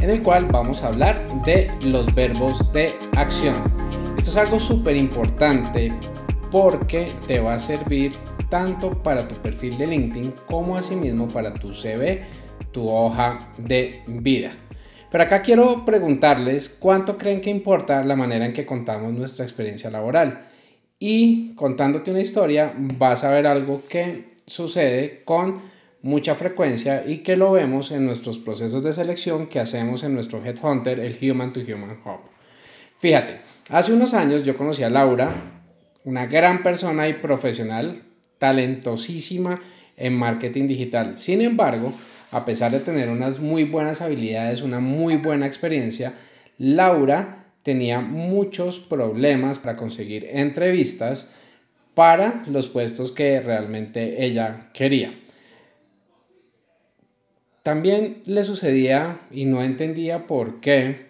en el cual vamos a hablar de los verbos de acción. Esto es algo súper importante porque te va a servir tanto para tu perfil de LinkedIn como asimismo para tu CV, tu hoja de vida. Pero acá quiero preguntarles cuánto creen que importa la manera en que contamos nuestra experiencia laboral. Y contándote una historia, vas a ver algo que sucede con mucha frecuencia y que lo vemos en nuestros procesos de selección que hacemos en nuestro Headhunter, el Human to Human Hub. Fíjate, hace unos años yo conocí a Laura, una gran persona y profesional, talentosísima en marketing digital. Sin embargo, a pesar de tener unas muy buenas habilidades, una muy buena experiencia, Laura tenía muchos problemas para conseguir entrevistas para los puestos que realmente ella quería. También le sucedía y no entendía por qué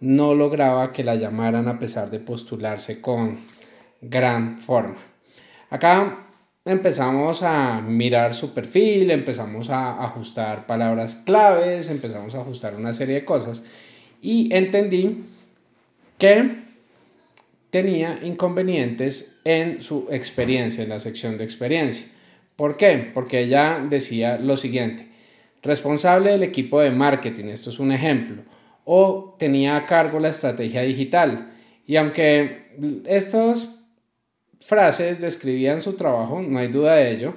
no lograba que la llamaran a pesar de postularse con gran forma. Acá empezamos a mirar su perfil, empezamos a ajustar palabras claves, empezamos a ajustar una serie de cosas y entendí que tenía inconvenientes en su experiencia, en la sección de experiencia. ¿Por qué? Porque ella decía lo siguiente, responsable del equipo de marketing, esto es un ejemplo, o tenía a cargo la estrategia digital. Y aunque estas frases describían su trabajo, no hay duda de ello,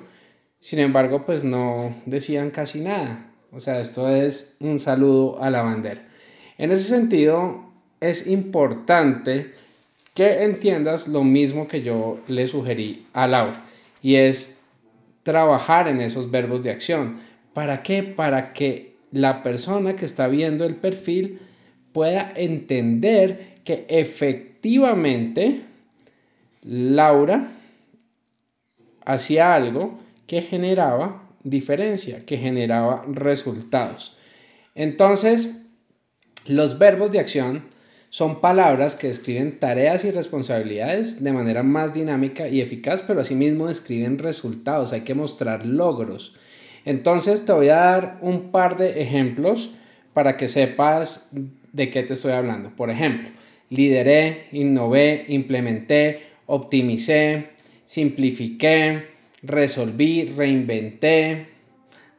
sin embargo, pues no decían casi nada. O sea, esto es un saludo a la bandera. En ese sentido, es importante que entiendas lo mismo que yo le sugerí a Laura, y es trabajar en esos verbos de acción. ¿Para qué? Para que la persona que está viendo el perfil pueda entender que efectivamente Laura hacía algo que generaba diferencia, que generaba resultados. Entonces, los verbos de acción son palabras que describen tareas y responsabilidades de manera más dinámica y eficaz, pero asimismo describen resultados, hay que mostrar logros. Entonces te voy a dar un par de ejemplos para que sepas de qué te estoy hablando. Por ejemplo, lideré, innové, implementé, optimicé, simplifiqué, resolví, reinventé,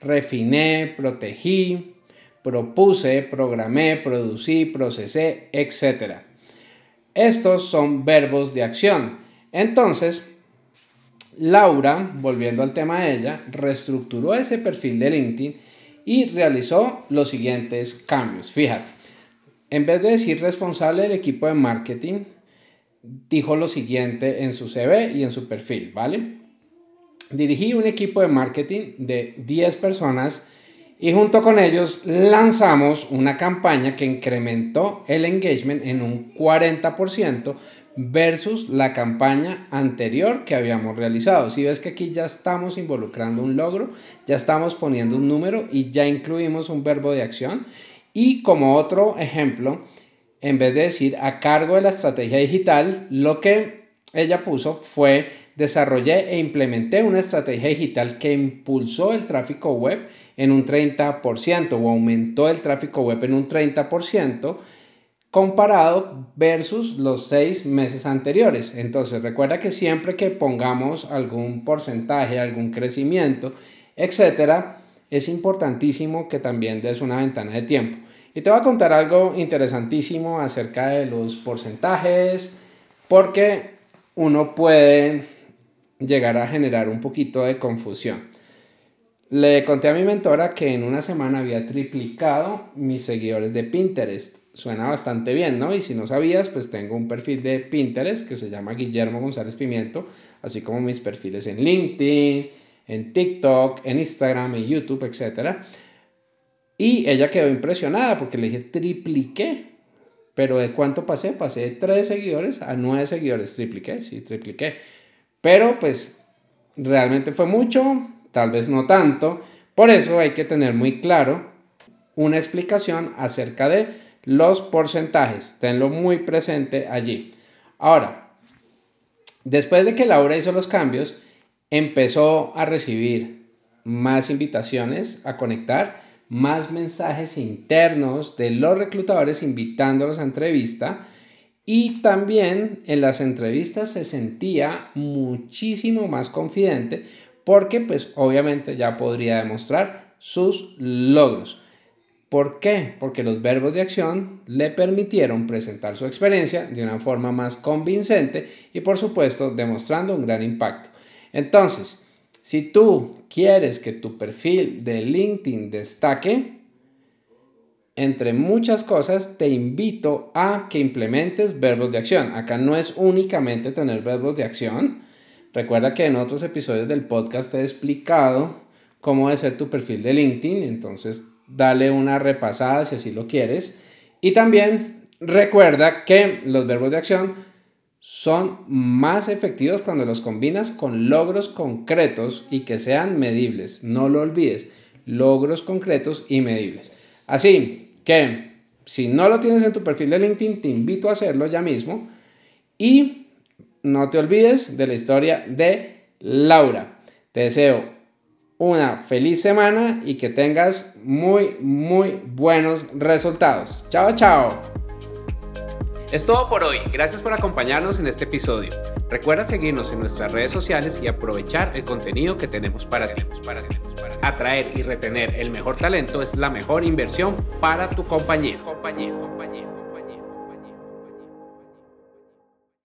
refiné, protegí, propuse, programé, producí, procesé, etc. Estos son verbos de acción. Entonces, Laura, volviendo al tema de ella, reestructuró ese perfil de LinkedIn y realizó los siguientes cambios. Fíjate, en vez de decir responsable del equipo de marketing, dijo lo siguiente en su CV y en su perfil, ¿vale? Dirigí un equipo de marketing de 10 personas y junto con ellos lanzamos una campaña que incrementó el engagement en un 40% versus la campaña anterior que habíamos realizado. Si ves que aquí ya estamos involucrando un logro, ya estamos poniendo un número y ya incluimos un verbo de acción. Y como otro ejemplo, en vez de decir a cargo de la estrategia digital, lo que ella puso fue desarrollé e implementé una estrategia digital que impulsó el tráfico web en un 30% o aumentó el tráfico web en un 30% comparado versus los seis meses anteriores. Entonces recuerda que siempre que pongamos algún porcentaje, algún crecimiento, etcétera, es importantísimo que también des una ventana de tiempo. Y te voy a contar algo interesantísimo acerca de los porcentajes, porque uno puede llegar a generar un poquito de confusión. Le conté a mi mentora que en una semana había triplicado mis seguidores de Pinterest. Suena bastante bien, ¿no? Y si no sabías, pues tengo un perfil de Pinterest que se llama Guillermo González Pimiento, así como mis perfiles en LinkedIn, en TikTok, en Instagram, en YouTube, etc. Y ella quedó impresionada porque le dije, tripliqué Pero ¿de cuánto pasé? Pasé de 3 seguidores a 9 seguidores. Tripliqué, sí, tripliqué. Pero pues realmente fue mucho, tal vez no tanto. Por eso hay que tener muy claro una explicación acerca de los porcentajes. Tenlo muy presente allí. Ahora, después de que Laura hizo los cambios, empezó a recibir más invitaciones a conectar, más mensajes internos de los reclutadores invitándolos a entrevista y también en las entrevistas se sentía muchísimo más confidente porque pues obviamente ya podría demostrar sus logros. ¿Por qué? Porque los verbos de acción le permitieron presentar su experiencia de una forma más convincente y por supuesto demostrando un gran impacto. Entonces, si tú quieres que tu perfil de LinkedIn destaque, entre muchas cosas te invito a que implementes verbos de acción. Acá no es únicamente tener verbos de acción. Recuerda que en otros episodios del podcast he explicado cómo debe ser tu perfil de LinkedIn, entonces dale una repasada si así lo quieres. Y también recuerda que los verbos de acción son más efectivos cuando los combinas con logros concretos y que sean medibles. No lo olvides, logros concretos y medibles. Así que si no lo tienes en tu perfil de LinkedIn, te invito a hacerlo ya mismo. Y no te olvides de la historia de Laura. Te deseo una feliz semana y que tengas muy, muy buenos resultados. Chao, chao. Es todo por hoy. Gracias por acompañarnos en este episodio. Recuerda seguirnos en nuestras redes sociales y aprovechar el contenido que tenemos para ti. Atraer y retener el mejor talento es la mejor inversión para tu compañía.